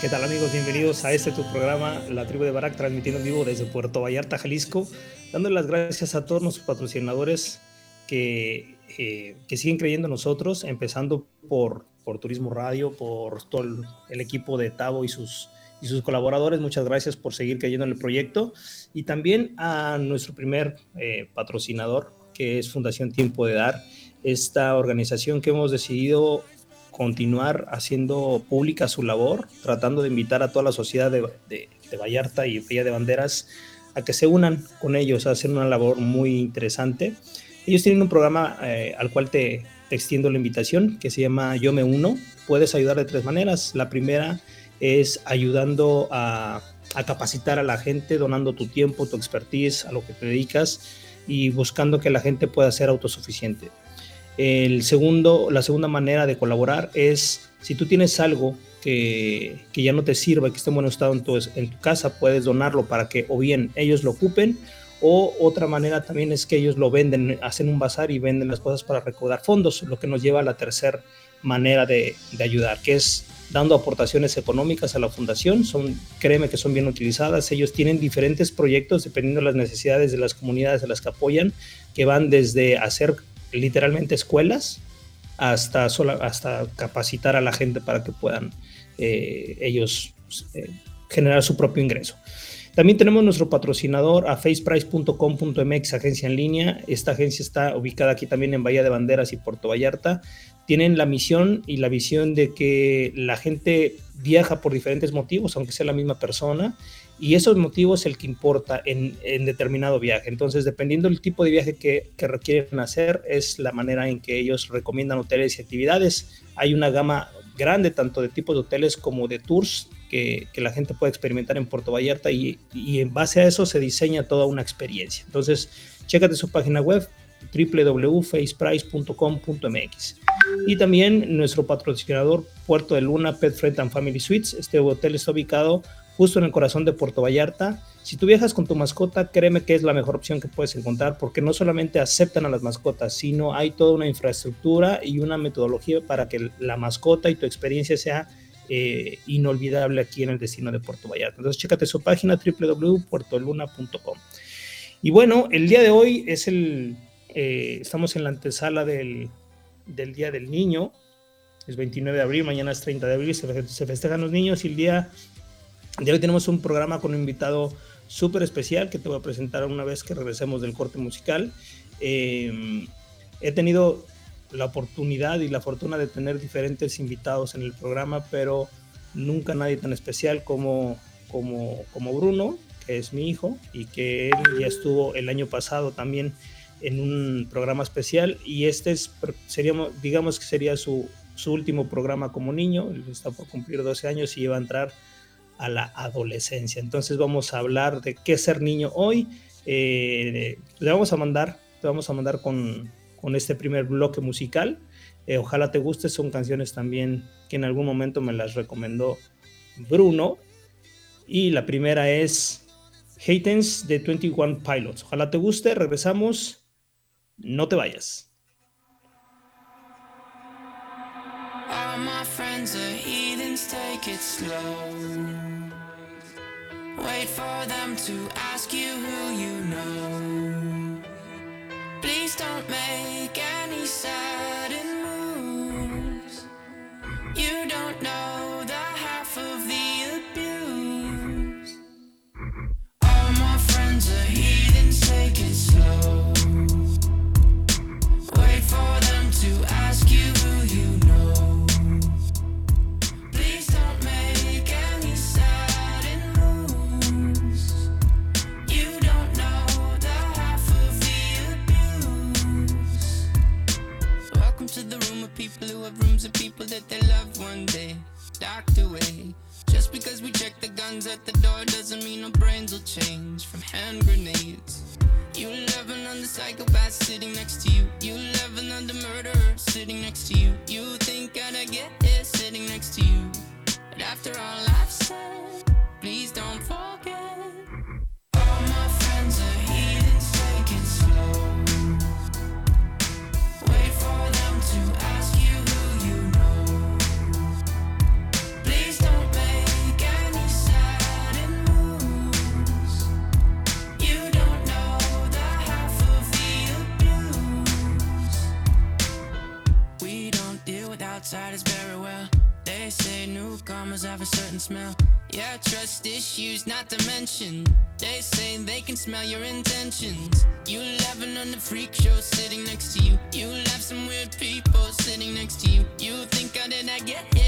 ¿Qué tal amigos? Bienvenidos a este tu programa, La Tribu de Barak, transmitiendo en vivo desde Puerto Vallarta, Jalisco, dándole las gracias a todos nuestros patrocinadores que, eh, que siguen creyendo en nosotros, empezando por, por Turismo Radio, por todo el, equipo de Tavo y sus, y sus colaboradores. Muchas gracias por seguir creyendo en el proyecto. Y también a nuestro primer eh, patrocinador, que es Fundación Tiempo de Dar, esta organización que hemos decidido continuar haciendo pública su labor, tratando de invitar a toda la sociedad de, Vallarta y Villa de Banderas a que se unan con ellos, a hacer una labor muy interesante. Ellos tienen un programa eh, al cual te, extiendo la invitación, que se llama Yo me uno. Puedes ayudar de tres maneras. La primera es ayudando a, a capacitar a la gente, donando tu tiempo, tu expertise, a lo que te dedicas y buscando que la gente pueda ser autosuficiente. El segundo, la segunda manera de colaborar es si tú tienes algo que, que ya no te sirva, que esté en buen estado en tu, en tu casa, puedes donarlo para que o bien ellos lo ocupen o otra manera también es que ellos lo venden, hacen un bazar y venden las cosas para recaudar fondos, lo que nos lleva a la tercera manera de, de, ayudar, que es dando aportaciones económicas a la fundación. Son, créeme que son bien utilizadas. Ellos tienen diferentes proyectos dependiendo de las necesidades de las comunidades de las que apoyan, que van desde hacer literalmente escuelas hasta, hasta capacitar a la gente para que puedan eh, ellos eh, generar su propio ingreso. También tenemos nuestro patrocinador a faceprice.com.mx, agencia en línea. Esta agencia está ubicada aquí también en Bahía de Banderas y Puerto Vallarta. Tienen la misión y la visión de que la gente viaja por diferentes motivos, aunque sea la misma persona, y esos motivos es el que importa en, determinado viaje. Entonces, dependiendo del tipo de viaje que, requieren hacer, es la manera en que ellos recomiendan hoteles y actividades. Hay una gama grande tanto de tipos de hoteles como de tours que, la gente puede experimentar en Puerto Vallarta y, en base a eso se diseña toda una experiencia. Entonces, chécate su página web www.faceprice.com.mx y también nuestro patrocinador Puerto de Luna Pet Friend and Family Suites. Este hotel está ubicado justo en el corazón de Puerto Vallarta. Si tú viajas con tu mascota, créeme que es la mejor opción que puedes encontrar porque no solamente aceptan a las mascotas, sino hay toda una infraestructura y una metodología para que la mascota y tu experiencia sea eh, inolvidable aquí en el destino de Puerto Vallarta. Entonces, chécate su página www.puertoluna.com. Y bueno, el día de hoy es el, eh, estamos en la antesala del, del Día del Niño, es 29 de abril, mañana es 30 de abril, se, se festejan los niños y el día de hoy tenemos un programa con un invitado súper especial que te voy a presentar una vez que regresemos del corte musical. Eh, he tenido la oportunidad y la fortuna de tener diferentes invitados en el programa, pero nunca nadie tan especial como, como, como Bruno, que es mi hijo, y que él ya estuvo el año pasado también en un programa especial, y este es, seríamos, digamos que sería su, su último programa como niño, está por cumplir 12 años y iba a entrar a la adolescencia. Entonces vamos a hablar de qué ser niño hoy. Eh, le vamos a mandar te vamos a mandar con, con este primer bloque musical. Eh, ojalá te guste, son canciones también que en algún momento me las recomendó Bruno. Y la primera es Hatens de 21 Pilots. Ojalá te guste, regresamos, no te vayas. Take it slow. Wait for them to ask you who you know. Please don't make any sudden moves. You don't know rooms of people that they love one day docked away. Just because we check the guns at the door doesn't mean our brains will change from hand grenades. You on the psychopath sitting next to you. You on the murderer sitting next to you. You think I'd get here sitting next to you. But after all I've said, please don't not to mention. They say they can smell your intentions. You laughing on the freak show sitting next to you. You laugh some weird people sitting next to you. You think I did not get here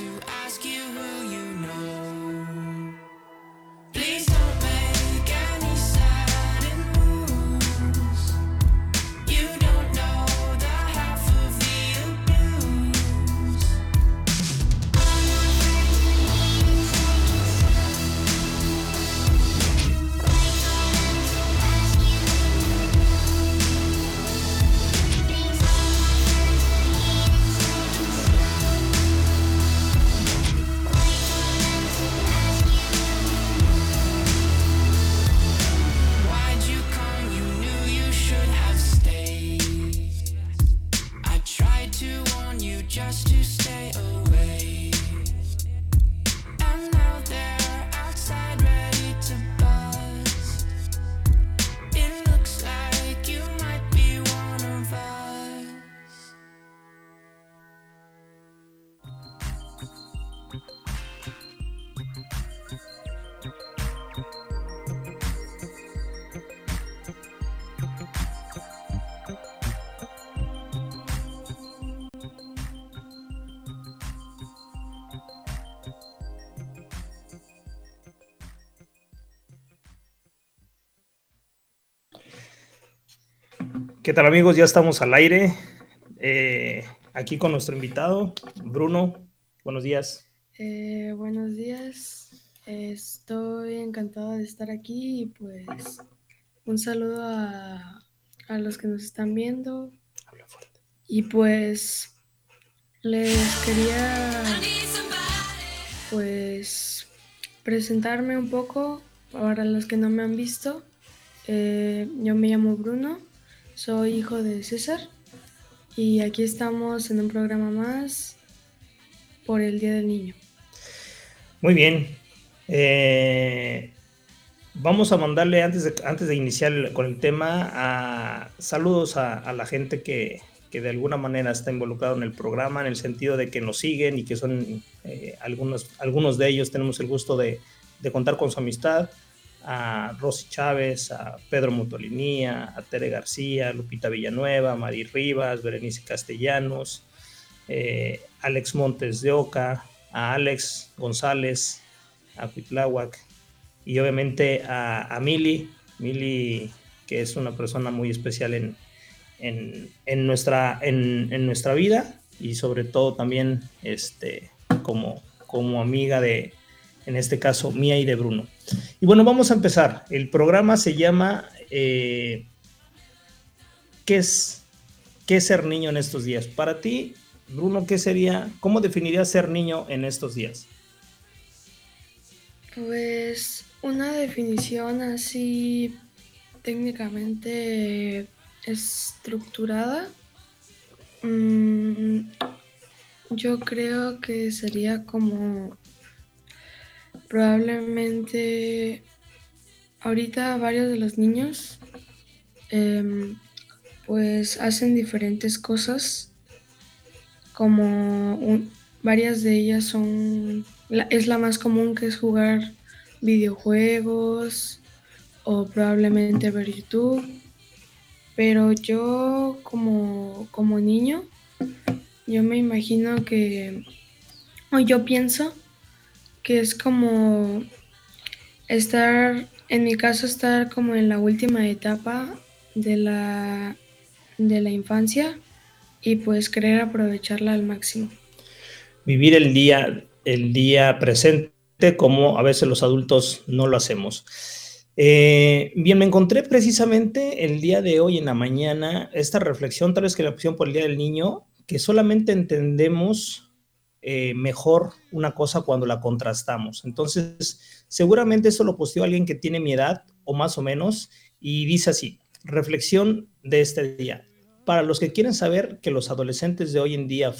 to ¿Qué tal amigos? Ya estamos al aire. Eh, aquí con nuestro invitado, Bruno. Buenos días. Eh, buenos días, estoy encantada de estar aquí y pues un saludo a, a los que nos están viendo Habla fuerte. y pues les quería pues presentarme un poco para los que no me han visto. Eh, yo me llamo Bruno, soy hijo de César y aquí estamos en un programa más por el Día del Niño. Muy bien. Eh, vamos a mandarle antes de, antes de iniciar con el tema a saludos a, a la gente que, que de alguna manera está involucrado en el programa, en el sentido de que nos siguen y que son eh, algunos, algunos de ellos tenemos el gusto de, de contar con su amistad. A Rosy Chávez, a Pedro Motolinía, a Tere García, Lupita Villanueva, Mari Rivas, Berenice Castellanos, eh, Alex Montes de Oca, a Alex González, a Pitláhuac y obviamente a, a Mili, Mili que es una persona muy especial en, en, nuestra, en, nuestra vida y sobre todo también este, como, como amiga de, en este caso, mía y de Bruno. Y bueno, vamos a empezar. El programa se llama eh, ¿qué, es, ¿Qué ser niño en estos días? Para ti, Bruno, ¿qué sería, cómo definirías ser niño en estos días? Pues una definición así técnicamente estructurada. Mm, yo creo que sería como probablemente ahorita varios de los niños em, pues hacen diferentes cosas como varias de ellas son, es la más común que es jugar videojuegos o probablemente ver YouTube. Pero yo como, como niño, yo me imagino que, o yo pienso que es como estar, en mi caso, estar como en la última etapa de la, de la infancia y pues querer aprovecharla al máximo. Vivir el día, el día presente como a veces los adultos no lo hacemos. Eh, bien, me encontré precisamente el día de hoy en la mañana esta reflexión, tal vez que la opción por el Día del Niño, que solamente entendemos eh, mejor una cosa cuando la contrastamos. Entonces, seguramente eso lo posteó alguien que tiene mi edad o más o menos y dice así, reflexión de este día para los que quieren saber que los adolescentes de hoy en día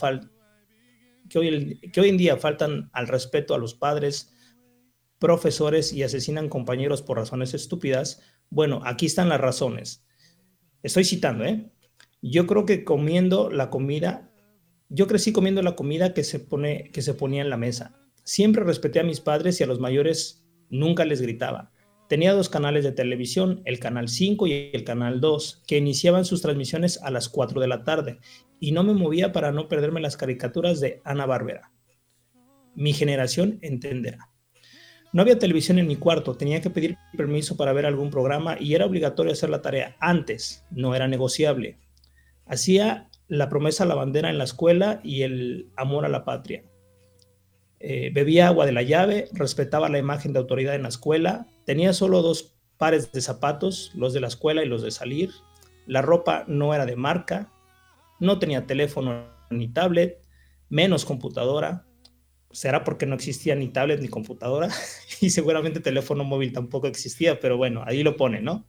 que hoy, que hoy en día faltan al respeto a los padres, profesores y asesinan compañeros por razones estúpidas, bueno, aquí están las razones. Estoy citando, ¿eh? Yo creo que comiendo la comida, yo crecí comiendo la comida que se, pone, que se ponía en la mesa. Siempre respeté a mis padres y a los mayores nunca les gritaba. Tenía dos canales de televisión, el canal 5 y el canal 2, que iniciaban sus transmisiones a las 4 de la tarde, y no me movía para no perderme las caricaturas de Ana Barbera. Mi generación entenderá. No había televisión en mi cuarto, tenía que pedir permiso para ver algún programa y era obligatorio hacer la tarea antes, no era negociable. Hacía la promesa a la bandera en la escuela y el amor a la patria. Eh, bebía agua de la llave, respetaba la imagen de autoridad en la escuela, tenía solo dos pares de zapatos, los de la escuela y los de salir, la ropa no era de marca, no tenía teléfono ni tablet, menos computadora, será porque no existía ni tablet ni computadora y seguramente teléfono móvil tampoco existía, pero bueno, ahí lo pone, ¿no?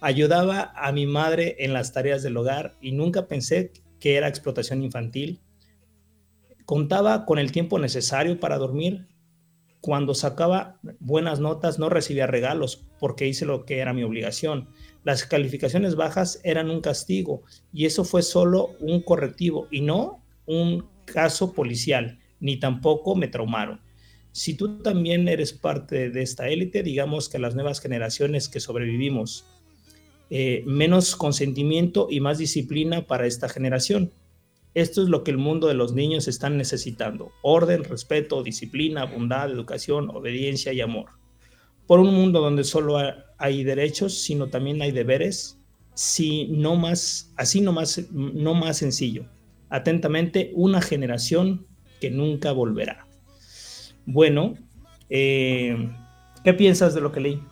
Ayudaba a mi madre en las tareas del hogar y nunca pensé que era explotación infantil Contaba con el tiempo necesario para dormir. Cuando sacaba buenas notas no recibía regalos porque hice lo que era mi obligación. Las calificaciones bajas eran un castigo y eso fue solo un correctivo y no un caso policial, ni tampoco me traumaron. Si tú también eres parte de esta élite, digamos que las nuevas generaciones que sobrevivimos, eh, menos consentimiento y más disciplina para esta generación. Esto es lo que el mundo de los niños están necesitando. Orden, respeto, disciplina, bondad, educación, obediencia y amor. Por un mundo donde solo hay derechos, sino también hay deberes, si no más, así no más, no más sencillo. Atentamente, una generación que nunca volverá. Bueno, eh, ¿qué piensas de lo que leí?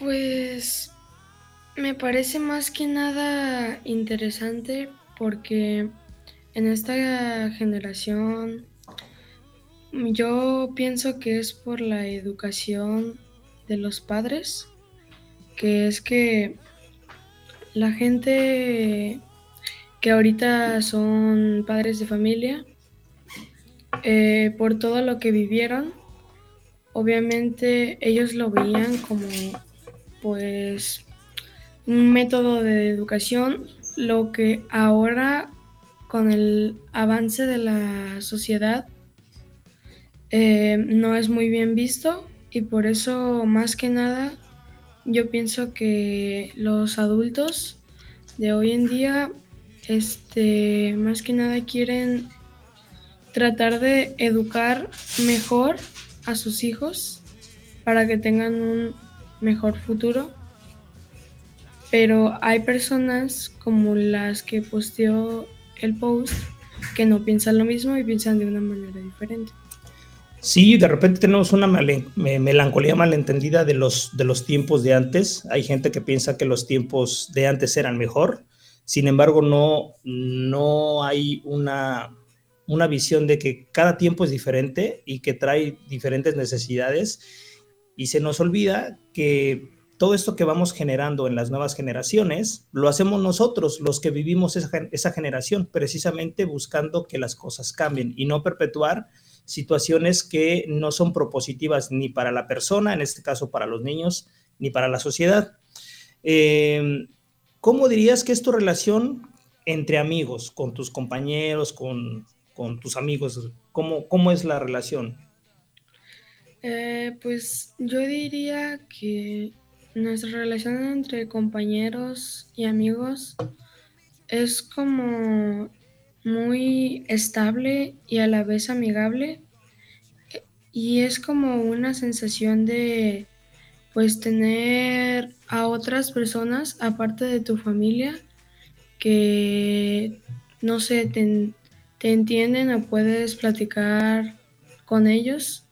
Pues me parece más que nada interesante porque en esta generación yo pienso que es por la educación de los padres, que es que la gente que ahorita son padres de familia, eh, por todo lo que vivieron, obviamente ellos lo veían como pues un método de educación lo que ahora con el avance de la sociedad eh, no es muy bien visto y por eso más que nada yo pienso que los adultos de hoy en día este más que nada quieren tratar de educar mejor a sus hijos para que tengan un mejor futuro. Pero hay personas como las que posteó el post que no piensan lo mismo y piensan de una manera diferente. Sí, de repente tenemos una melancolía malentendida de los, de los tiempos de antes. Hay gente que piensa que los tiempos de antes eran mejor. Sin embargo, no, no hay una, una visión de que cada tiempo es diferente y que trae diferentes necesidades. Y se nos olvida que todo esto que vamos generando en las nuevas generaciones, lo hacemos nosotros, los que vivimos esa, esa generación, precisamente buscando que las cosas cambien y no perpetuar situaciones que no son propositivas ni para la persona, en este caso para los niños, ni para la sociedad. Em, ¿Cómo dirías que es tu relación entre amigos, con tus compañeros, con, tus amigos? ¿Cómo, ¿Cómo, es la relación? Eh, pues yo diría que nuestra relación entre compañeros y amigos es como muy estable y a la vez amigable. Y es como una sensación de pues tener a otras personas aparte de tu familia que no sé, te, entienden o puedes platicar con ellos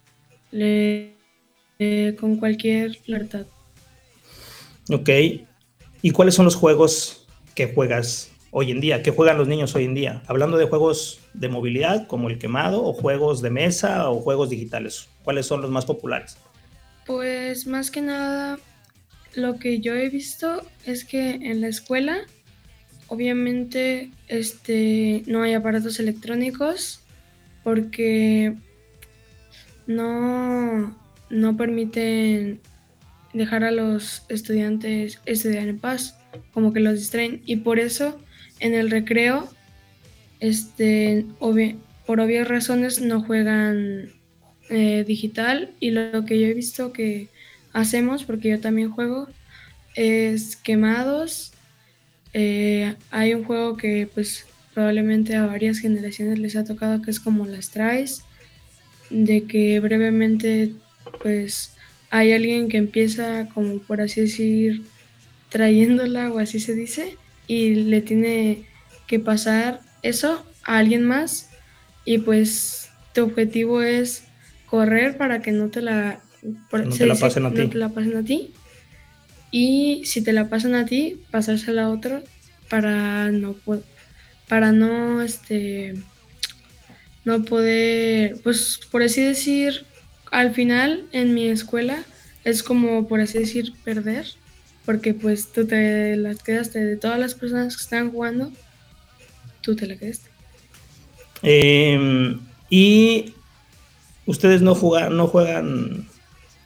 con cualquier libertad. Ok. ¿Y cuáles son los juegos que juegas hoy en día? ¿Qué juegan los niños hoy en día? Hablando de juegos de movilidad como el quemado o juegos de mesa o juegos digitales. ¿Cuáles son los más populares? Pues más que nada, lo que yo he visto es que en la escuela, obviamente, este, no hay aparatos electrónicos porque no, no permiten dejar a los estudiantes estudiar en paz, como que los distraen. Y por eso en el recreo, este, por obvias razones, no juegan eh, digital. Y lo, que yo he visto que hacemos, porque yo también juego, es quemados. Eh, hay un juego que pues probablemente a varias generaciones les ha tocado que es como las traes, de que brevemente pues hay alguien que empieza como por así decir trayéndola o así se dice y le tiene que pasar eso a alguien más y pues tu objetivo es correr para que no te la, la pasen a ti. te la pasen a ti y si te la pasan a ti pasársela a otro para no para no este no poder pues por así decir al final en mi escuela es como, por así decir, perder, porque pues tú te las quedaste de todas las personas que están jugando, tú te la quedaste. Em, y ustedes no juegan, no juegan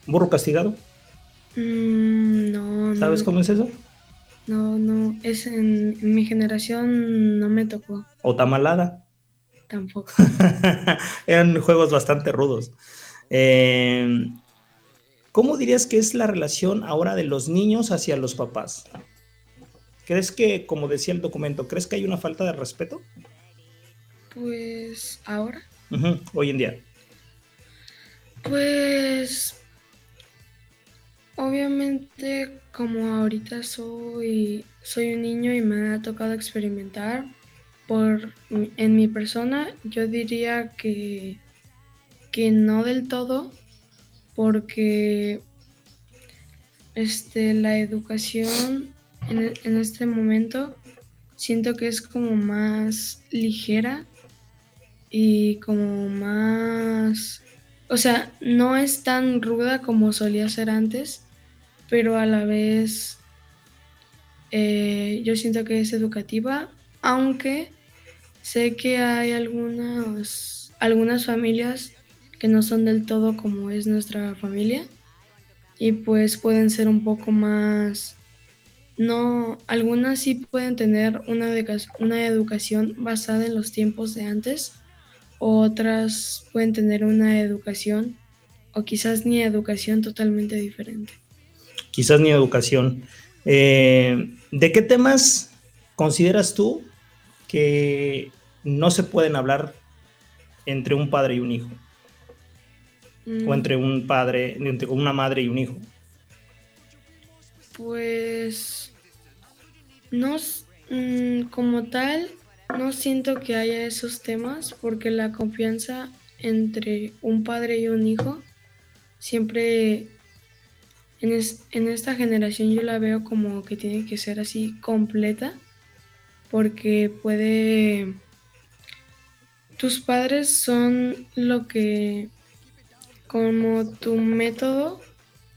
burro castigado. Mm, no. ¿Sabes cómo es eso? No, no, es en, en, mi generación no me tocó. ¿O tamalada? Tampoco. Eran juegos bastante rudos. Eh, ¿Cómo dirías que es la relación ahora de los niños hacia los papás? ¿Crees que, como decía el documento, crees que hay una falta de respeto? Pues ahora. Hoy en día. Pues obviamente como ahorita soy soy un niño y me ha tocado experimentar por en mi persona, yo diría que que no del todo, porque este, la educación en, en, este momento siento que es como más ligera y como más, o sea, no es tan ruda como solía ser antes, pero a la vez eh, yo siento que es educativa, aunque sé que hay algunas, algunas familias que no son del todo como es nuestra familia y pues pueden ser un poco más no algunas sí pueden tener una, una educación basada en los tiempos de antes otras pueden tener una educación o quizás ni educación totalmente diferente quizás ni educación eh, ¿de qué temas consideras tú que no se pueden hablar entre un padre y un hijo? O Mm, entre un padre, entre una madre y un hijo. Pues no mm, como tal, no siento que haya esos temas porque la confianza entre un padre y un hijo siempre en, es- en esta generación yo la veo como que tiene que ser así completa porque puede tus padres son lo que como tu método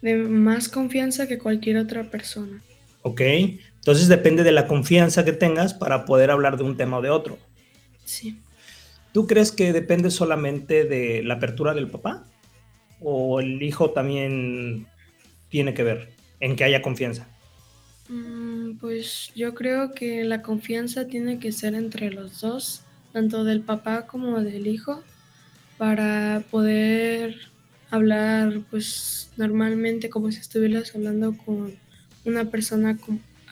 de más confianza que cualquier otra persona. ¿Ok? Entonces depende de la confianza que tengas para poder hablar de un tema o de otro. Sí. ¿Tú crees que depende solamente de la apertura del papá? ¿O el hijo también tiene que ver en que haya confianza? Mm, Pues yo creo que la confianza tiene que ser entre los dos, tanto del papá como del hijo, para poder hablar pues normalmente como si estuvieras hablando con una persona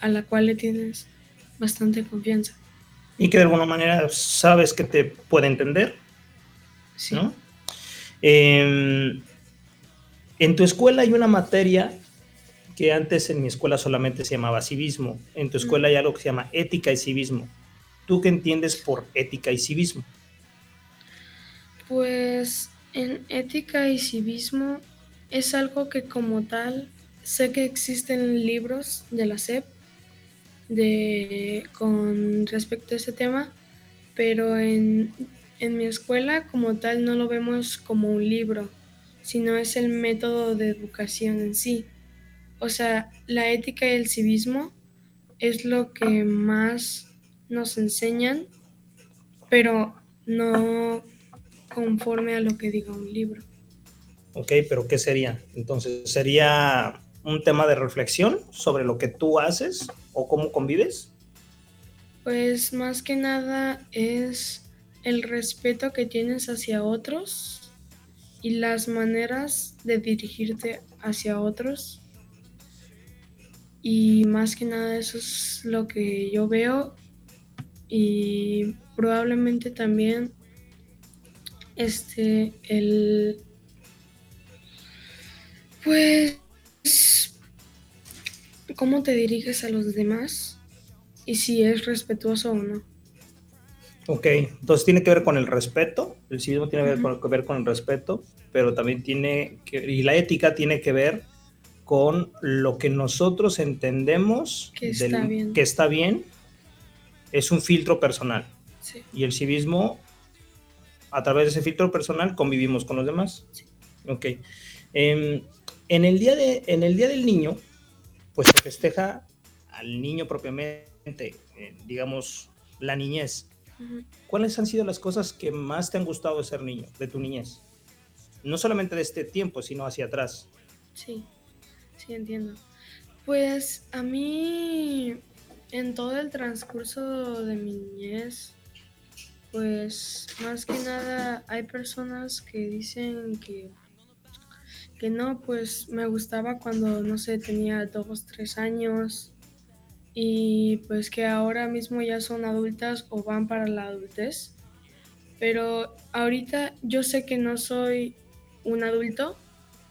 a la cual le tienes bastante confianza. Y que de alguna manera sabes que te puede entender, Sí. ¿no? Eh, en tu escuela hay una materia que antes en mi escuela solamente se llamaba civismo. En tu escuela hay algo que se llama ética y civismo. ¿Tú qué entiendes por ética y civismo? Pues en ética y civismo es algo que como tal sé que existen libros de la SEP de, con respecto a ese tema, pero en, en mi escuela como tal no lo vemos como un libro, sino es el método de educación en sí. O sea, la ética y el civismo es lo que más nos enseñan, pero no conforme a lo que diga un libro. Ok, pero ¿qué sería? Entonces, ¿sería un tema de reflexión sobre lo que tú haces o cómo convives? Pues más que nada es el respeto que tienes hacia otros y las maneras de dirigirte hacia otros. Y más que nada eso es lo que yo veo y probablemente también este el pues cómo te diriges a los demás y si es respetuoso o no. Ok, entonces tiene que ver con el respeto, el civismo tiene que ver que con el respeto, pero también tiene que, y la ética tiene que ver con lo que nosotros entendemos Que está bien. que está bien, es un filtro personal. Sí. Y el civismo, a través de ese filtro personal, convivimos con los demás. Sí. Ok. Em, en, el día de, en el Día del Niño, pues se festeja al niño propiamente, eh, digamos, la niñez. ¿Cuáles han sido las cosas que más te han gustado de ser niño, de tu niñez? No solamente de este tiempo, sino hacia atrás. Sí, sí entiendo. Pues a mí en todo el transcurso de mi niñez, pues más que nada hay personas que dicen que, que no, pues me gustaba cuando, no sé, tenía dos, tres años y pues que ahora mismo ya son adultas o van para la adultez. Pero ahorita yo sé que no soy un adulto,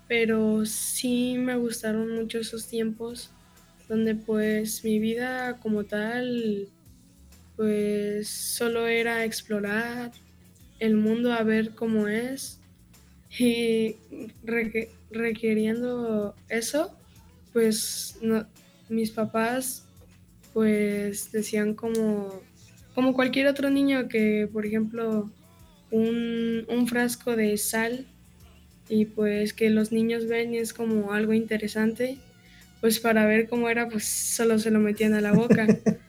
pero sí me gustaron mucho esos tiempos donde pues mi vida como tal pues solo era explorar el mundo a ver cómo es y requiriendo eso pues no, mis papás pues decían como como cualquier otro niño que por ejemplo un, un frasco de sal y pues que los niños ven y es como algo interesante, pues para ver cómo era, pues solo se lo metían a la boca.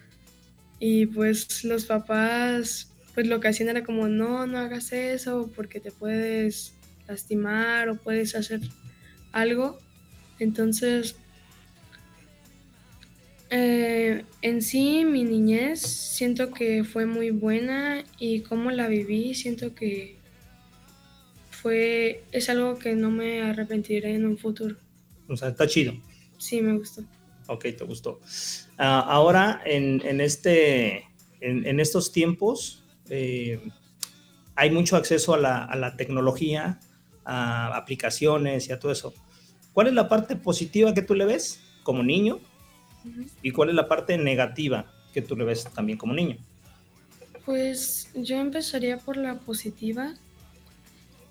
y pues los papás, pues lo que hacían era como, no, no hagas eso porque te puedes lastimar o puedes hacer algo. Entonces, eh, en sí, mi niñez siento que fue muy buena y cómo la viví, siento que fue, es algo que no me arrepentiré en un futuro. O sea, está chido. Sí, me gustó. Ok, te gustó. Ah, ahora, en, en este, en, en estos tiempos, eh, hay mucho acceso a la, a la tecnología, a aplicaciones y a todo eso. ¿Cuál es la parte positiva que tú le ves como niño? ¿Y cuál es la parte negativa que tú le ves también como niño? Pues yo empezaría por la positiva,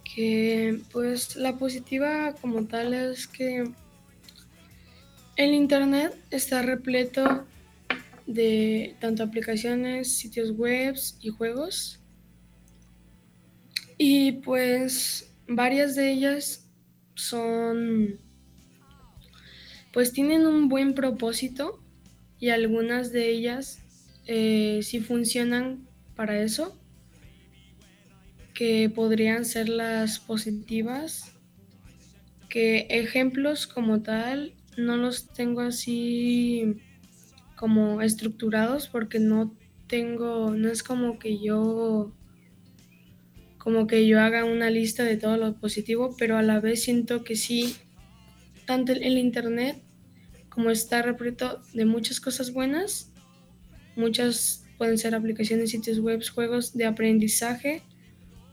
que pues la positiva como tal es que el Internet está repleto de tanto aplicaciones, sitios web y juegos. Y pues varias de ellas son pues tienen un buen propósito y algunas de ellas eh, sí funcionan para eso, que podrían ser las positivas, que ejemplos como tal no los tengo así como estructurados porque no tengo, no es como que yo como que yo haga una lista de todo lo positivo, pero a la vez siento que sí, tanto el internet como está repleto de muchas cosas buenas, muchas pueden ser aplicaciones, sitios web, juegos de aprendizaje,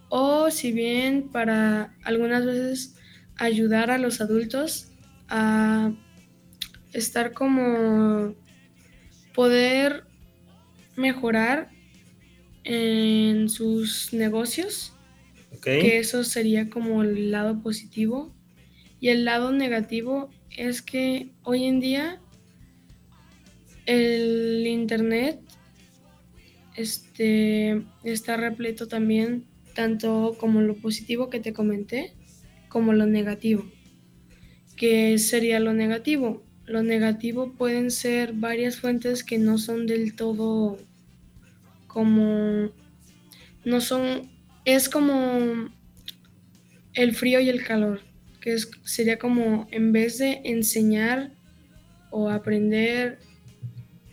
o si bien para algunas veces ayudar a los adultos a estar como poder mejorar en sus negocios, que eso sería como el lado positivo. Y el lado negativo es que hoy en día el internet este, está repleto también tanto como lo positivo que te comenté como lo negativo. ¿Qué sería lo negativo? Lo negativo pueden ser varias fuentes que no son del todo como no son es como el frío y el calor que sería como en vez de enseñar o aprender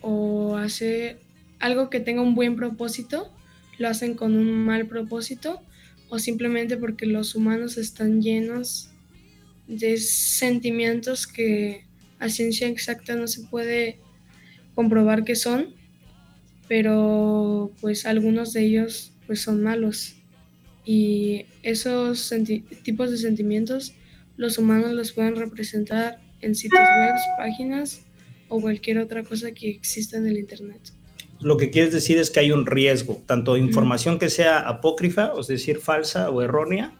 o hacer algo que tenga un buen propósito, lo hacen con un mal propósito o simplemente porque los humanos están llenos de sentimientos que a ciencia exacta no se puede comprobar que son, pero pues algunos de ellos pues son malos. Y esos tipos de sentimientos los humanos los pueden representar en sitios web, páginas o cualquier otra cosa que exista en el Internet. Lo que quieres decir es que hay un riesgo, tanto información que sea apócrifa, es decir, falsa o errónea,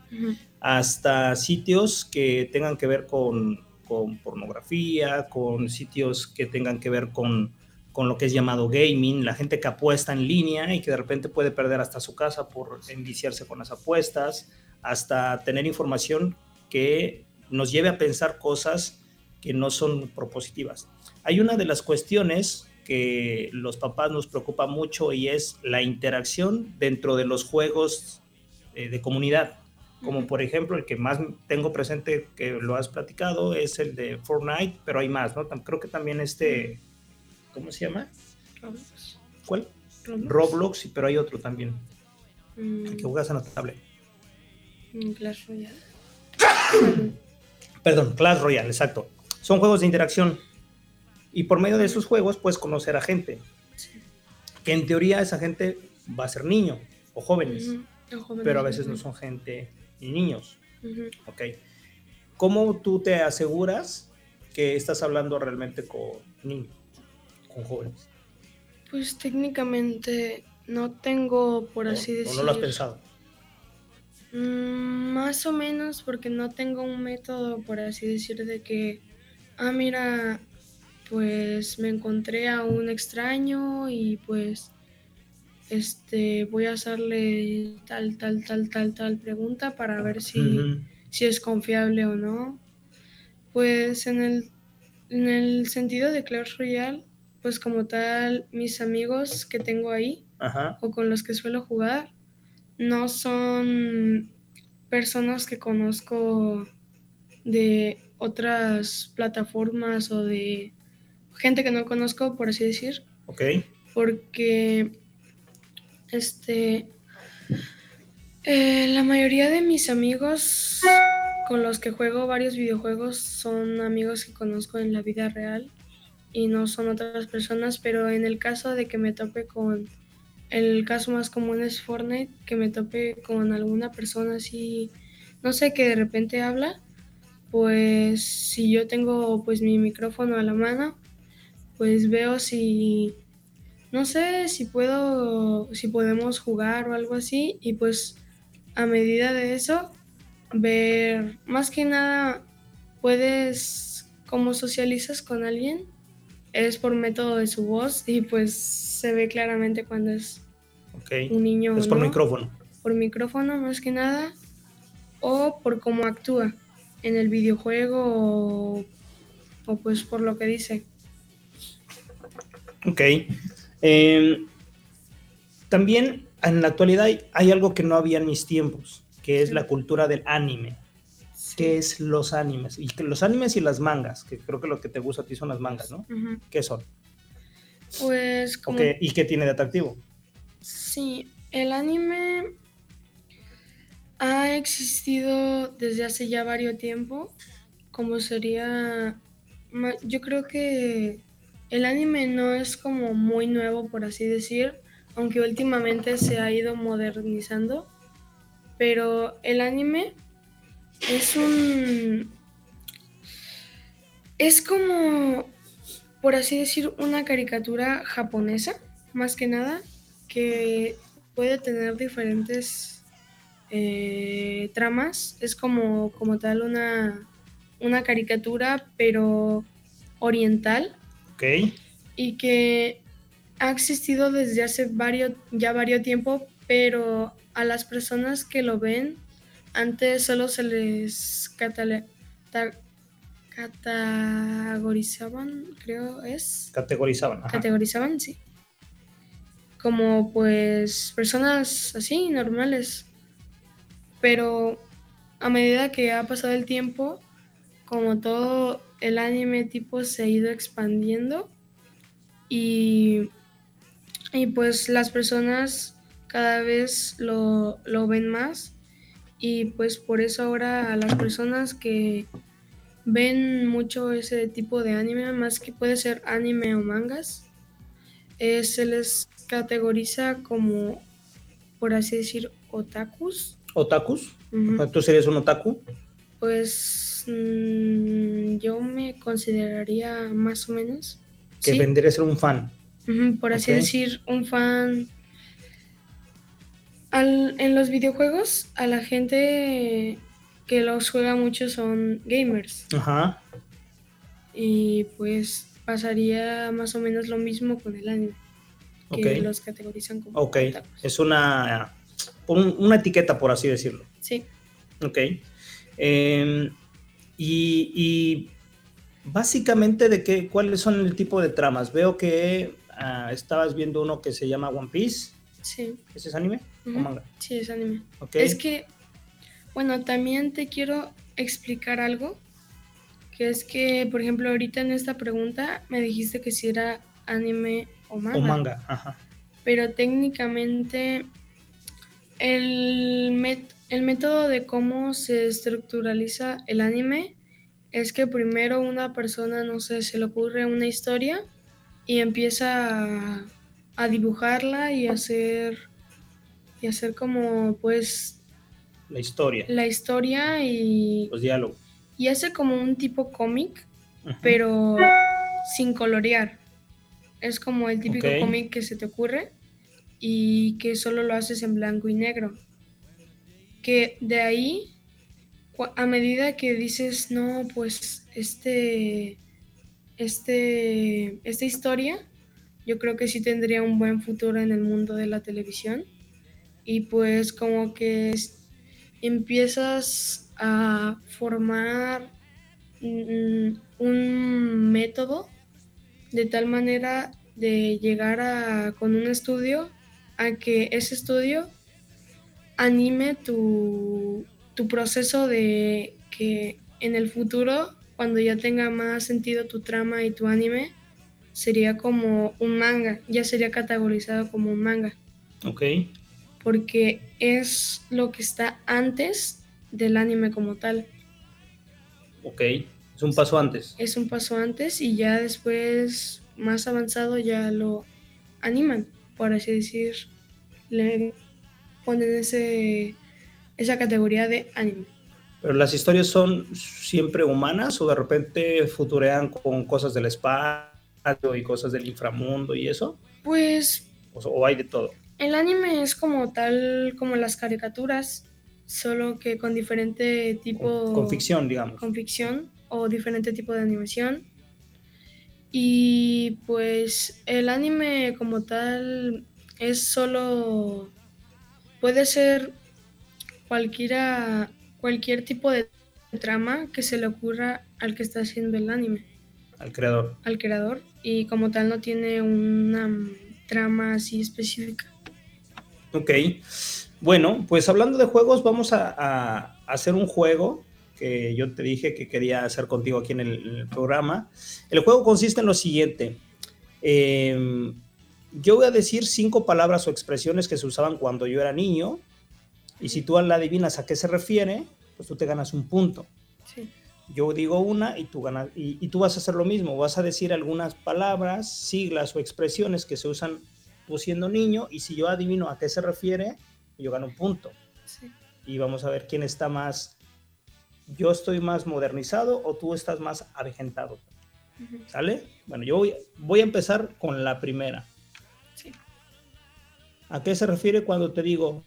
hasta sitios que tengan que ver con, con, pornografía, con sitios que tengan que ver con, con lo que es llamado gaming, la gente que apuesta en línea y que de repente puede perder hasta su casa por enviciarse con las apuestas, hasta tener información que nos lleve a pensar cosas que no son propositivas. Hay una de las cuestiones que los papás nos preocupa mucho y es la interacción dentro de los juegos eh, de comunidad. Como por ejemplo el que más tengo presente que lo has platicado es el de Fortnite, pero hay más, ¿no? Creo que también este, ¿cómo se llama? Roblox. ¿Cuál? Roblox, pero hay otro también. El que mm. juegas en la tablet. Mm, Clash Royale. Perdón, Clash Royale, exacto. Son juegos de interacción. Y por medio de esos juegos puedes conocer a gente. Que en teoría esa gente va a ser niño o jóvenes. pero a veces no son gente ni niños. Ok. ¿Cómo tú te aseguras que estás hablando realmente con niños, con jóvenes? Pues técnicamente no tengo, por así decirlo. ¿No lo has pensado? Mm, más o menos porque no tengo un método, por así decir, de que, ah, mira, pues me encontré a un extraño y pues este voy a hacerle tal, tal, tal, tal, tal pregunta para ver si, si es confiable o no. Pues en el, en el sentido de Clash Royale, pues como tal, mis amigos que tengo ahí o con los que suelo jugar, no son personas que conozco de otras plataformas o de gente que no conozco, por así decir. Ok. Porque este eh, la mayoría de mis amigos con los que juego varios videojuegos son amigos que conozco en la vida real y no son otras personas, pero en el caso de que me tope con el caso más común es Fortnite, que me tope con alguna persona así, no sé, que de repente habla, pues si yo tengo pues mi micrófono a la mano, pues veo si, no sé, si puedo, si podemos jugar o algo así, y pues a medida de eso, ver, más que nada, puedes, como socializas con alguien, es por método de su voz y pues se ve claramente cuando es un niño. Es por micrófono. Por micrófono más que nada o por cómo actúa en el videojuego o, pues por lo que dice. Ok. Em, también en la actualidad hay, algo que no había en mis tiempos, que es la cultura del anime. ¿Qué es los animes? Y los animes y las mangas, que creo que lo que te gusta a ti son las mangas, ¿no? ¿Qué son? Pues como... ¿Y qué tiene de atractivo? Sí, el anime ha existido desde hace ya varios tiempo, como sería... Yo creo que el anime no es como muy nuevo, por así decir, aunque últimamente se ha ido modernizando, pero el anime es un... Es como, por así decir, una caricatura japonesa, más que nada, que puede tener diferentes eh, tramas. Es como, como tal una, una caricatura, pero oriental. Ok. Y que ha existido desde hace varios, ya varios tiempo, pero a las personas que lo ven antes solo se les categorizaban, creo es. Categorizaban. Categorizaban, sí. Como pues personas así, normales. Pero a medida que ha pasado el tiempo, como todo el anime tipo se ha ido expandiendo y, y pues las personas cada vez lo, lo ven más y pues por eso ahora a las personas que ven mucho ese tipo de anime, más que puede ser anime o mangas, eh, se les categoriza como, por así decir, otakus. ¿Otakus? ¿Tú serías un otaku? Pues mm, yo me consideraría más o menos. Que vendría a ser un fan. por así decir, un fan en los videojuegos, a la gente que los juega mucho son gamers. Ajá. Y pues pasaría más o menos lo mismo con el anime. Que los categorizan como. Ok. Es una, una etiqueta, por así decirlo. Sí. Ok. Em, y, básicamente, ¿de qué, cuáles son el tipo de tramas? Veo que ah, estabas viendo uno que se llama One Piece. Sí. ¿Ese es anime o manga? Sí, es anime. Es que, bueno, también te quiero explicar algo, que es que, por ejemplo, ahorita en esta pregunta me dijiste que si era anime o manga. O manga, ajá. Pero técnicamente el, el método de cómo se estructuraliza el anime es que primero una persona, no sé, se le ocurre una historia y empieza a a dibujarla y hacer y hacer como pues la historia. La historia y los diálogos. Y hace como un tipo cómic, pero sin colorear. Es como el típico cómic que se te ocurre y que solo lo haces en blanco y negro. Que de ahí a medida que dices, "No, pues este este esta historia yo creo que sí tendría un buen futuro en el mundo de la televisión. Y pues como que empiezas a formar un método de tal manera de llegar a, con un estudio a que ese estudio anime tu, tu proceso de que en el futuro, cuando ya tenga más sentido tu trama y tu anime, sería como un manga, ya sería categorizado como un manga. Ok. Porque es lo que está antes del anime como tal. Ok, es un paso antes. Es un paso antes y ya después, más avanzado, ya lo animan, por así decir. le ponen ese, esa categoría de anime. ¿Pero las historias son siempre humanas o de repente futurean con cosas del espacio y cosas del inframundo y eso? Pues... ¿O, hay de todo? El anime es como tal, como las caricaturas, solo que con diferente tipo... Con, ficción, digamos. Con ficción o diferente tipo de animación. Y pues el anime como tal es solo... Puede ser cualquiera, cualquier tipo de trama que se le ocurra al que está haciendo el anime. Al creador. Al creador. Y como tal no tiene una trama así específica. Ok. Bueno, pues hablando de juegos, vamos a, hacer un juego que yo te dije que quería hacer contigo aquí en el, programa. El juego consiste en lo siguiente. Em, yo voy a decir cinco palabras o expresiones que se usaban cuando yo era niño. Y si tú la adivinas a qué se refiere, pues tú te ganas un punto. Sí. Yo digo una y tú, ganas, y, y, tú vas a hacer lo mismo. Vas a decir algunas palabras, siglas o expresiones que se usan tú siendo niño. Y si yo adivino a qué se refiere, yo gano un punto. Y vamos a ver quién está más. Yo estoy más modernizado o tú estás más avejentado. ¿Sale? Bueno, yo voy, voy, a empezar con la primera. ¿A qué se refiere cuando te digo,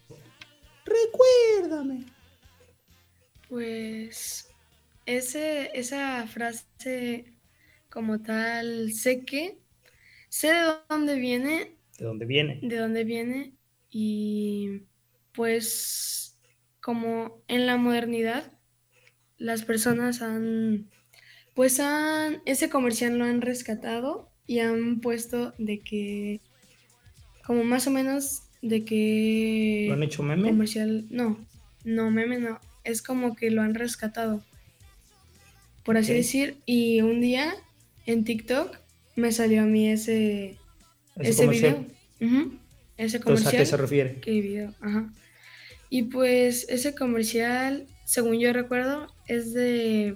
recuérdame? Pues ese, esa frase como tal, sé que, sé de dónde viene. ¿De dónde viene? De dónde viene y pues como en la modernidad las personas han pues han ese comercial lo han rescatado y han puesto de que como más o menos de que lo han hecho meme comercial no no meme no es como que lo han rescatado por así decir y un día en TikTok me salió a mí ese ese, video. Ese comercial ¿a qué se refiere qué video ajá. Y pues ese comercial, según yo recuerdo, es de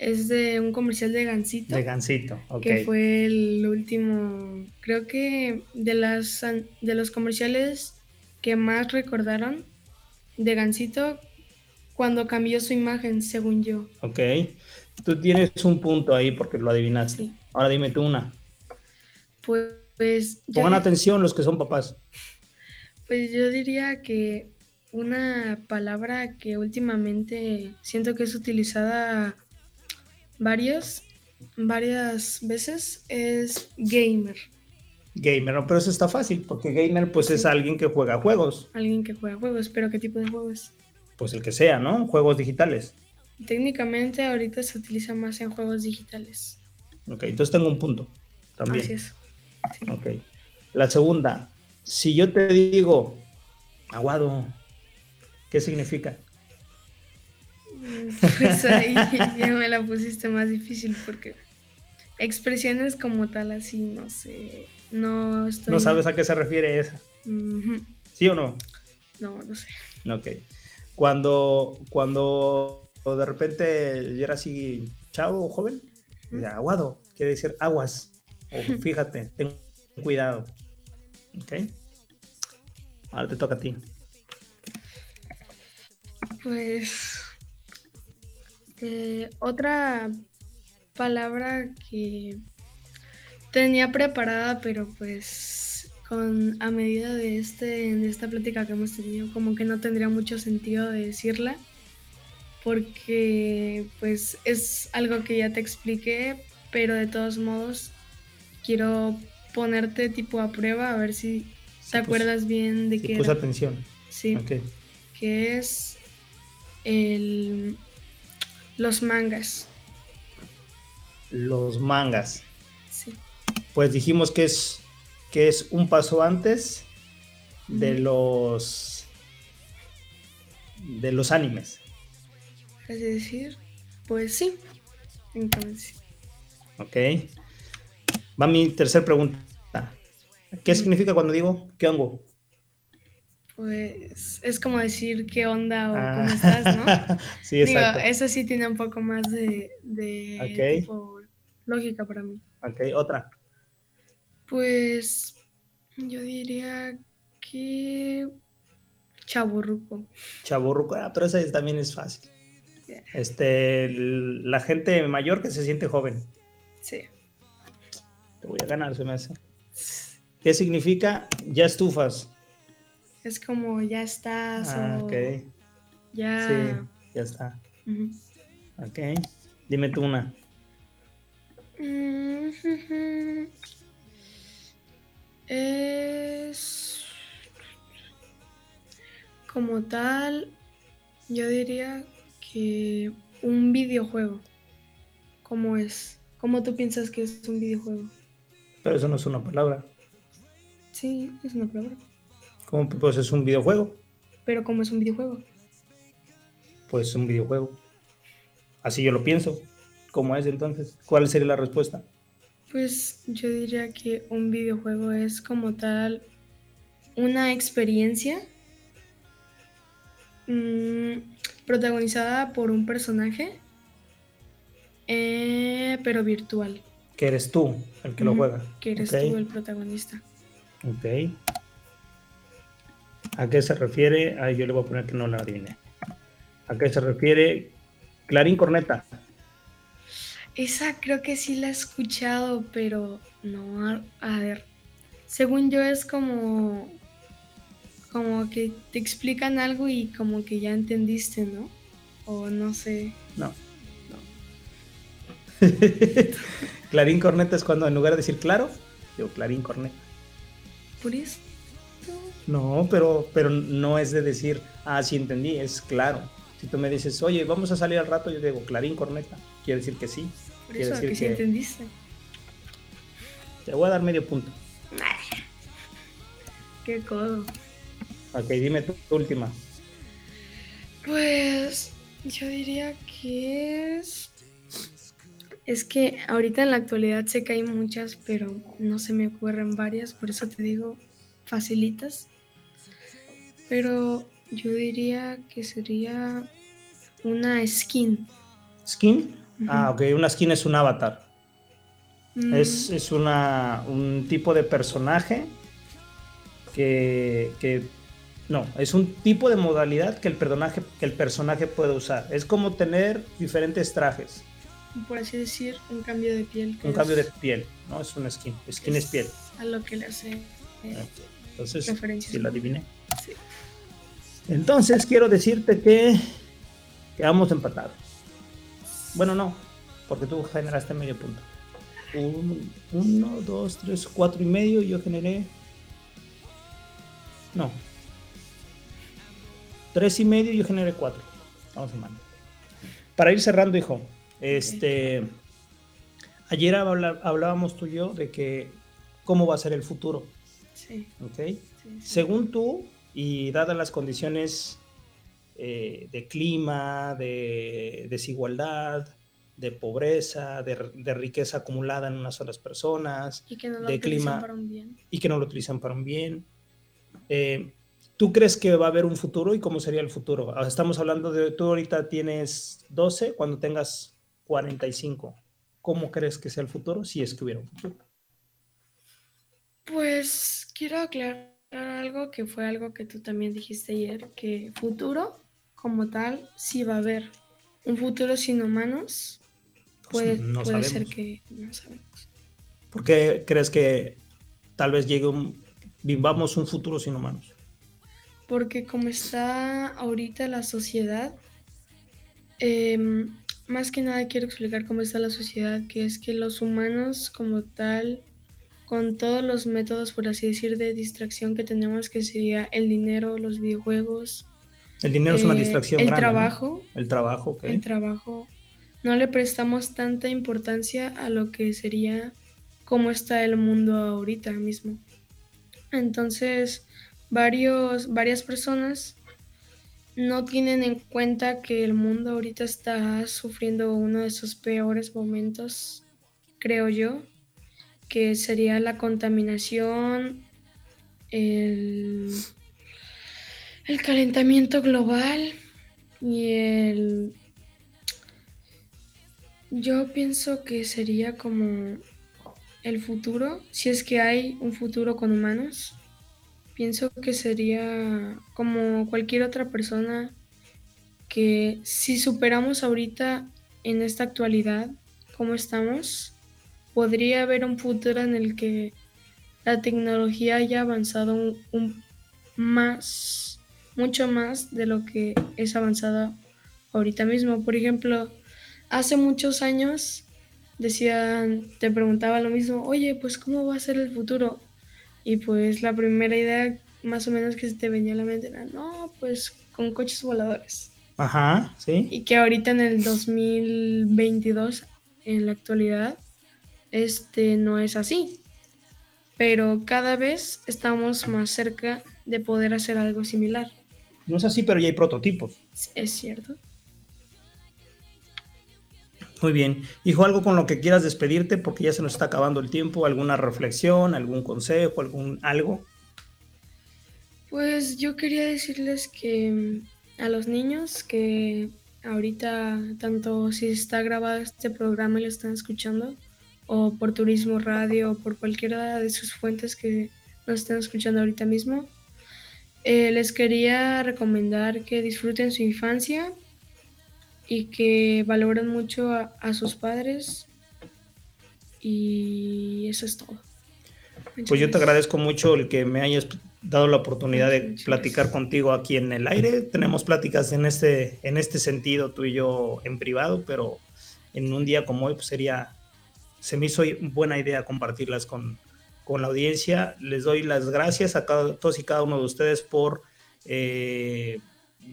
es de un comercial de Gansito. De Gansito, ok. Que fue el último, creo que de las de los comerciales que más recordaron de Gansito cuando cambió su imagen, según yo. Ok. Tú tienes un punto ahí porque lo adivinaste. Ahora dime tú una. Pues. Pongan atención los que son papás. Pues yo diría que una palabra que últimamente siento que es utilizada varios, varias veces es gamer. Gamer, no, pero eso está fácil, porque gamer pues es alguien que juega juegos. Alguien que juega juegos, pero ¿qué tipo de juegos? Pues el que sea, ¿no? Juegos digitales. Técnicamente ahorita se utiliza más en juegos digitales. Ok, entonces tengo un punto también. Así es. Ok. La segunda, si yo te digo, aguado, ¿Qué significa? Pues ahí ya me la pusiste más difícil porque expresiones como tal así, no sé, no estoy... ¿No sabes a qué se refiere esa? ¿Sí o no? No, no sé. Ok. Cuando, cuando de repente yo era así chavo o joven, aguado, quiere decir aguas, o fíjate, ten cuidado. Ok. Ahora te toca a ti. Pues eh, otra palabra que tenía preparada, pero pues con a medida de este de esta plática que hemos tenido, como que no tendría mucho sentido de decirla, porque pues es algo que ya te expliqué, pero de todos modos quiero ponerte tipo a prueba a ver si te pues, acuerdas bien de qué. Puse atención. Sí. Que es el, los mangas. Los mangas. Sí. Pues dijimos que es, que es un paso antes de los de los animes. Es decir, pues sí. Entonces. Ok. Va mi tercera pregunta. ¿Qué significa cuando digo qué hongo? Pues es como decir qué onda o ah. cómo estás, ¿no? sí, exacto. eso sí tiene un poco más de, de lógica para mí. Ok, otra. Pues yo diría que chaburruco. Chaburruco, ah, pero esa también es fácil. Este, la gente mayor que se siente joven. Sí. Te voy a ganar, se me hace. ¿Qué significa ya estufas? Es como ya estás ah, ok. Ya. Sí, ya está. Ok. Dime tú una. Es como tal, yo diría que un videojuego. ¿Cómo es? ¿Cómo tú piensas que es un videojuego? Pero eso no es una palabra. Sí, es una palabra. ¿Cómo pues es un videojuego? Pero ¿cómo es un videojuego? Pues es un videojuego. Así yo lo pienso. ¿Cómo es entonces? ¿Cuál sería la respuesta? Pues yo diría que un videojuego es como tal una experiencia mmm, protagonizada por un personaje, eh, pero virtual. Que eres tú el que lo juega. Que eres tú el protagonista. Ok. ¿A qué se refiere? Ay, yo le voy a poner que no la adivine. ¿A qué se refiere Clarín Corneta? Esa creo que sí la he escuchado, pero no, a ver. Según yo es como como que te explican algo y como que ya entendiste, ¿no? O no sé. No. no. clarín corneta es cuando en lugar de decir claro, digo clarín corneta. ¿Por eso? No, pero, pero no es de decir, ah, sí entendí, es claro. Si tú me dices, oye, vamos a salir al rato, yo digo clarín corneta. Quiere decir que sí. Por eso, decir que, sí entendiste. Te voy a dar medio punto. Qué codo. Ok, dime tu, última. Pues yo diría que es... Es que ahorita en la actualidad sé que hay muchas, pero no se me ocurren varias, por eso te digo facilitas. Pero yo diría que sería una skin. ¿Skin? Ah, ok, una skin es un avatar. Mm. Es, es una, un tipo de personaje que, que no, es un tipo de modalidad que el personaje, que el personaje puede usar. Es como tener diferentes trajes. Por así decir, un cambio de piel. Un cambio de piel, ¿no? Es un skin. Skin es, piel. A lo que le hace. Eh, Entonces, si lo adiviné. Sí. Entonces, quiero decirte que quedamos empatados. Bueno, no, porque tú generaste medio punto. uno, dos, tres, cuatro y medio. Yo generé. No, Tres y medio, yo generé cuatro. Vamos a Para ir cerrando, hijo, este, ayer hablábamos tú y yo de que cómo va a ser el futuro. Sí. ¿Ok? Según tú, y dadas las condiciones eh, de clima, de desigualdad, de pobreza, de, riqueza acumulada en unas solas personas, y que no lo de clima, para un bien. y que no lo utilizan para un bien. Eh, ¿Tú crees que va a haber un futuro y cómo sería el futuro? Ah, estamos hablando de, tú ahorita tienes 12, cuando tengas 45. ¿Cómo crees que sea el futuro si es que hubiera un futuro? Pues quiero aclarar algo que fue algo que tú también dijiste ayer, que futuro como tal sí va a haber. Un futuro sin humanos puede, puede ser que no sabemos. ¿Por qué crees que tal vez llegue un, vivamos un futuro sin humanos? porque como está ahorita la sociedad, em, más que nada quiero explicar cómo está la sociedad, que es que los humanos como tal, con todos los métodos, por así decir, de distracción que tenemos, que sería el dinero, los videojuegos. El dinero es una eh, distracción. El trabajo. El trabajo, ok. El trabajo. No le prestamos tanta importancia a lo que sería cómo está el mundo ahorita mismo. Entonces, varios, varias personas no tienen en cuenta que el mundo ahorita está sufriendo uno de sus peores momentos, creo yo, que sería la contaminación, el, el calentamiento global y el... Yo pienso que sería como el futuro, si es que hay un futuro con humanos. Pienso que sería como cualquier otra persona que si superamos ahorita en esta actualidad como estamos, podría haber un futuro en el que la tecnología haya avanzado un, más, mucho más de lo que es avanzada ahorita mismo. Por ejemplo, hace muchos años decían, te preguntaba lo mismo, oye, pues ¿cómo va a ser el futuro? Y pues la primera idea más o menos que se te venía a la mente era, no, pues con coches voladores. Ajá, sí. Y que ahorita en el 2022, en la actualidad, este no es así. Pero cada vez estamos más cerca de poder hacer algo similar. No es así, pero ya hay prototipos. Es cierto. Muy bien. Hijo, algo con lo que quieras despedirte porque ya se nos está acabando el tiempo, alguna reflexión, algún consejo, algún algo. Pues yo quería decirles que a los niños que ahorita, tanto si está grabado este programa y lo están escuchando, o por Turismo Radio, o por cualquiera de sus fuentes que nos estén escuchando ahorita mismo, eh, les quería recomendar que disfruten su infancia y que valoren mucho a, sus padres. Y eso es todo. pues yo te agradezco mucho el que me hayas dado la oportunidad de platicar contigo aquí en el aire. Tenemos pláticas en este, en este sentido, tú y yo en privado, pero en un día como hoy pues sería, se me hizo buena idea compartirlas con, con la audiencia. Les doy las gracias a todos y cada uno de ustedes por eh,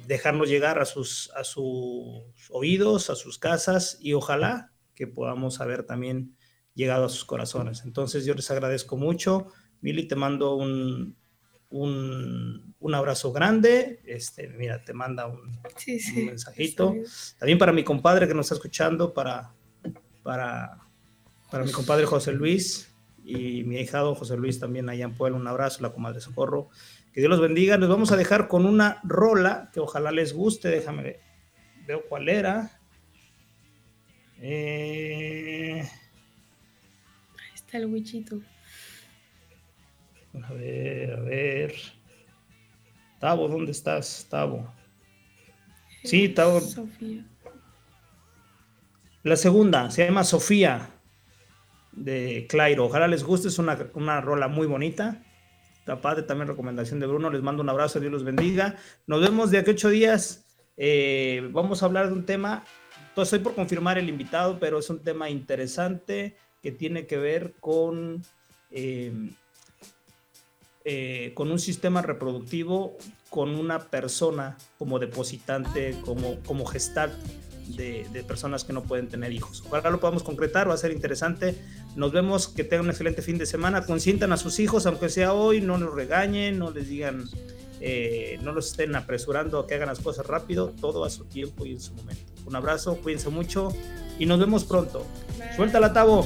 dejarnos llegar a sus, a sus oídos, a sus casas y ojalá que podamos haber también llegado a sus corazones. Entonces yo les agradezco mucho. Mili, te mando un, un, abrazo grande. Este, mira, te manda un, mensajito. También para mi compadre que nos está escuchando, para, para, para mi compadre José Luis y mi hijado José Luis también allá en Puebla. Un abrazo, la comadre Socorro. Que Dios los bendiga. Nos vamos a dejar con una rola que ojalá les guste. Déjame ver. Veo cuál era. Eh, Ahí está el huichito. A ver, a ver. Tavo, ¿dónde estás, Tavo? Sí, Tavo. Sofía. La segunda se llama Sofía de Clairo. Ojalá les guste, es una, una rola muy bonita. Tapate también recomendación de Bruno. Les mando un abrazo, Dios los bendiga. Nos vemos de aquí ocho días. Eh, vamos a hablar de un tema. Estoy por confirmar el invitado, pero es un tema interesante que tiene que ver con eh, eh, con un sistema reproductivo, con una persona como depositante, como, como gestal de, personas que no pueden tener hijos. Ojalá lo podamos concretar, va a ser interesante. Nos vemos, que tengan un excelente fin de semana. Consientan a sus hijos, aunque sea hoy, no los regañen, no les digan, eh, no los estén apresurando a que hagan las cosas rápido, todo a su tiempo y en su momento. Un abrazo, cuídense mucho y nos vemos pronto. Suelta la tabo.